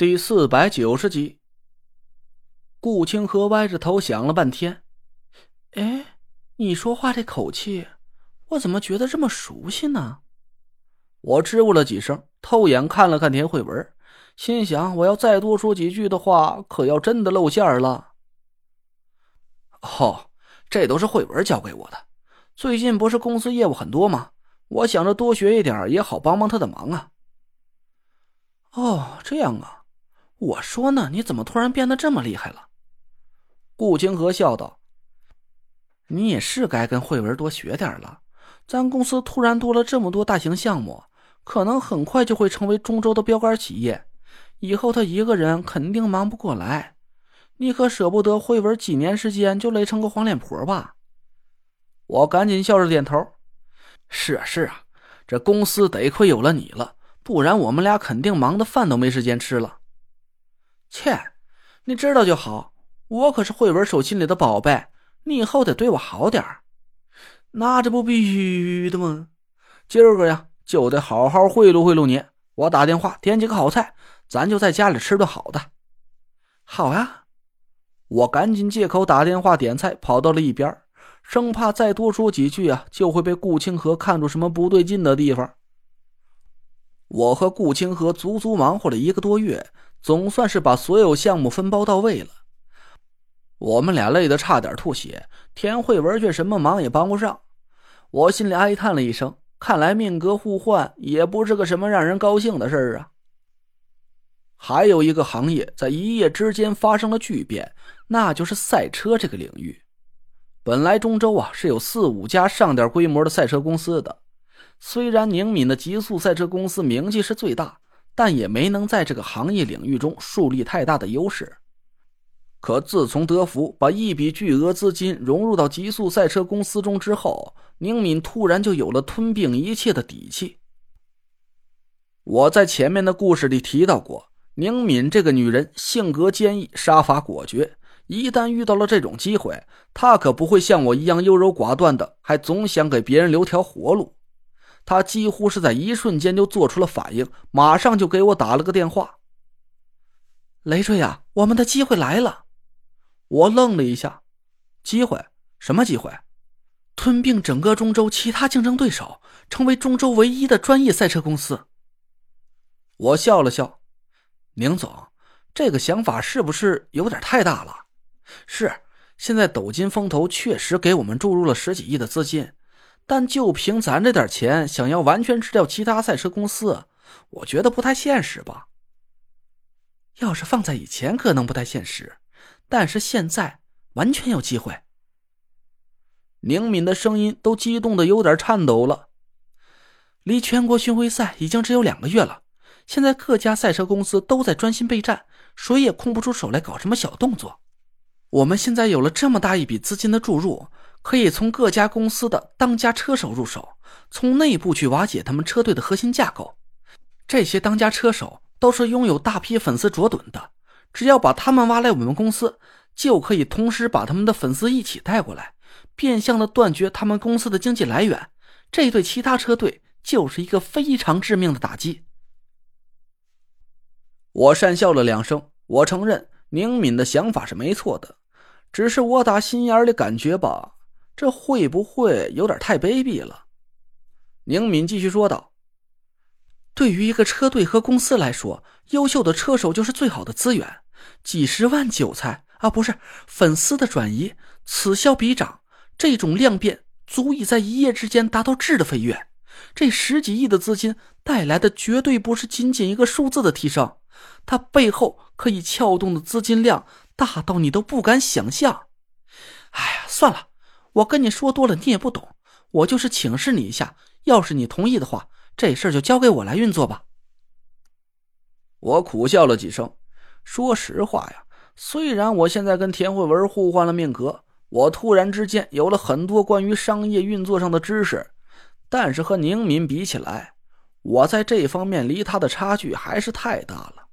第四百九十集，顾清河歪着头想了半天，哎，你说话这口气，我怎么觉得这么熟悉呢？我支吾了几声，透眼看了看田慧文，心想：我要再多说几句的话，可要真的露馅了。哦，这都是慧文教给我的。最近不是公司业务很多吗？我想着多学一点也好帮帮他的忙啊。哦，这样啊。我说呢，你怎么突然变得这么厉害了？顾清河笑道：“你也是该跟慧文多学点了。咱公司突然多了这么多大型项目，可能很快就会成为中州的标杆企业。以后他一个人肯定忙不过来，你可舍不得慧文几年时间就累成个黄脸婆吧？”我赶紧笑着点头：“是啊，是啊，这公司得亏有了你了，不然我们俩肯定忙得饭都没时间吃了。”切，你知道就好。我可是慧文手心里的宝贝，你以后得对我好点那这不必须的吗？今儿个呀，就得好好贿赂贿赂你。我打电话点几个好菜，咱就在家里吃顿好的。好呀，我赶紧借口打电话点菜，跑到了一边，生怕再多说几句啊，就会被顾清河看出什么不对劲的地方。我和顾清河足足忙活了一个多月。总算是把所有项目分包到位了，我们俩累得差点吐血，田慧文却什么忙也帮不上。我心里哀叹了一声，看来命格互换也不是个什么让人高兴的事儿啊。还有一个行业在一夜之间发生了巨变，那就是赛车这个领域。本来中州啊是有四五家上点规模的赛车公司的，虽然宁敏的极速赛车公司名气是最大。但也没能在这个行业领域中树立太大的优势。可自从德福把一笔巨额资金融入到极速赛车公司中之后，宁敏突然就有了吞并一切的底气。我在前面的故事里提到过，宁敏这个女人性格坚毅，杀伐果决。一旦遇到了这种机会，她可不会像我一样优柔寡断的，还总想给别人留条活路。他几乎是在一瞬间就做出了反应，马上就给我打了个电话。雷坠呀，我们的机会来了！我愣了一下，机会？什么机会？吞并整个中州其他竞争对手，成为中州唯一的专业赛车公司。我笑了笑，宁总，这个想法是不是有点太大了？是，现在斗金风投确实给我们注入了十几亿的资金。但就凭咱这点钱，想要完全吃掉其他赛车公司，我觉得不太现实吧。要是放在以前，可能不太现实，但是现在完全有机会。宁敏的声音都激动的有点颤抖了。离全国巡回赛已经只有两个月了，现在各家赛车公司都在专心备战，谁也空不出手来搞什么小动作。我们现在有了这么大一笔资金的注入。可以从各家公司的当家车手入手，从内部去瓦解他们车队的核心架构。这些当家车手都是拥有大批粉丝卓趸的，只要把他们挖来我们公司，就可以同时把他们的粉丝一起带过来，变相的断绝他们公司的经济来源。这对其他车队就是一个非常致命的打击。我讪笑了两声，我承认宁敏的想法是没错的，只是我打心眼里感觉吧。这会不会有点太卑鄙了？宁敏继续说道：“对于一个车队和公司来说，优秀的车手就是最好的资源。几十万韭菜啊，不是粉丝的转移，此消彼长，这种量变足以在一夜之间达到质的飞跃。这十几亿的资金带来的绝对不是仅仅一个数字的提升，它背后可以撬动的资金量大到你都不敢想象。哎呀，算了。”我跟你说多了，你也不懂。我就是请示你一下，要是你同意的话，这事儿就交给我来运作吧。我苦笑了几声，说实话呀，虽然我现在跟田慧文互换了命格，我突然之间有了很多关于商业运作上的知识，但是和宁敏比起来，我在这方面离他的差距还是太大了。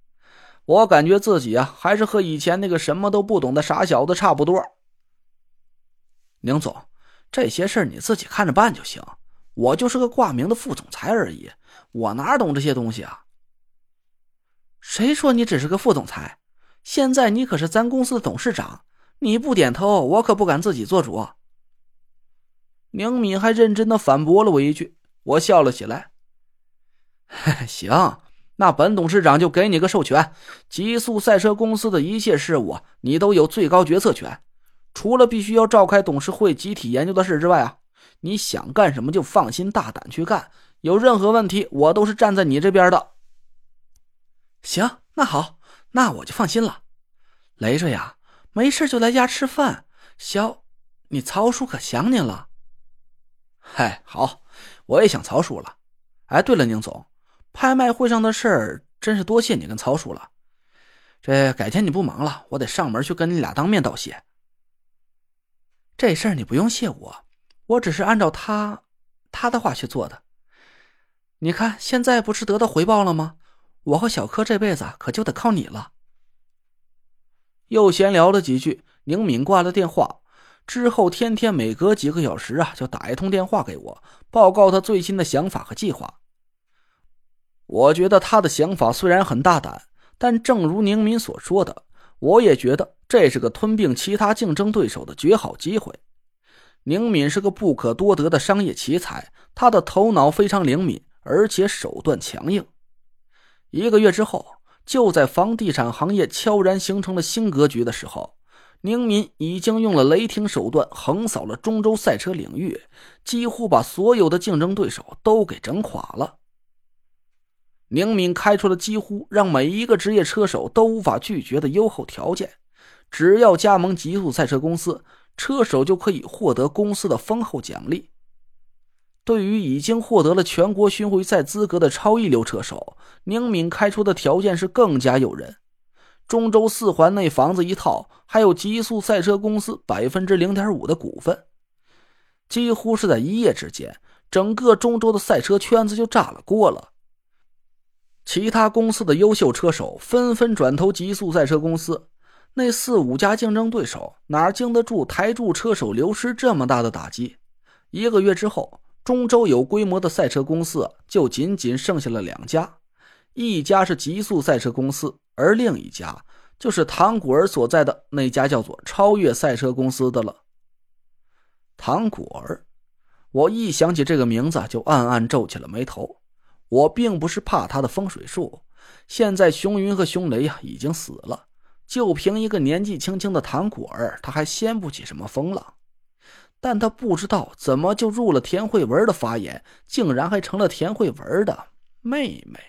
我感觉自己啊，还是和以前那个什么都不懂的傻小子差不多。宁总，这些事儿你自己看着办就行。我就是个挂名的副总裁而已，我哪懂这些东西啊？谁说你只是个副总裁？现在你可是咱公司的董事长，你不点头，我可不敢自己做主。宁敏还认真的反驳了我一句，我笑了起来。行，那本董事长就给你个授权，极速赛车公司的一切事务，你都有最高决策权。除了必须要召开董事会集体研究的事之外啊，你想干什么就放心大胆去干。有任何问题，我都是站在你这边的。行，那好，那我就放心了。雷着呀，没事就来家吃饭。小，你曹叔可想你了。嗨，好，我也想曹叔了。哎，对了，宁总，拍卖会上的事儿真是多谢你跟曹叔了。这改天你不忙了，我得上门去跟你俩当面道谢。这事儿你不用谢我，我只是按照他他的话去做的。你看，现在不是得到回报了吗？我和小柯这辈子可就得靠你了。又闲聊了几句，宁敏挂了电话之后，天天每隔几个小时啊，就打一通电话给我，报告他最新的想法和计划。我觉得他的想法虽然很大胆，但正如宁敏所说的，我也觉得。这是个吞并其他竞争对手的绝好机会。宁敏是个不可多得的商业奇才，他的头脑非常灵敏，而且手段强硬。一个月之后，就在房地产行业悄然形成了新格局的时候，宁敏已经用了雷霆手段横扫了中州赛车领域，几乎把所有的竞争对手都给整垮了。宁敏开出了几乎让每一个职业车手都无法拒绝的优厚条件。只要加盟极速赛车公司，车手就可以获得公司的丰厚奖励。对于已经获得了全国巡回赛资格的超一流车手，宁敏开出的条件是更加诱人：中州四环内房子一套，还有极速赛车公司百分之零点五的股份。几乎是在一夜之间，整个中州的赛车圈子就炸了锅了。其他公司的优秀车手纷纷转投极速赛车公司。那四五家竞争对手哪经得住台柱车手流失这么大的打击？一个月之后，中州有规模的赛车公司就仅仅剩下了两家，一家是极速赛车公司，而另一家就是唐古儿所在的那家叫做超越赛车公司的了。唐古儿，我一想起这个名字就暗暗皱起了眉头。我并不是怕他的风水术，现在熊云和熊雷呀已经死了。就凭一个年纪轻轻的唐果儿，他还掀不起什么风浪。但他不知道怎么就入了田慧文的法眼，竟然还成了田慧文的妹妹。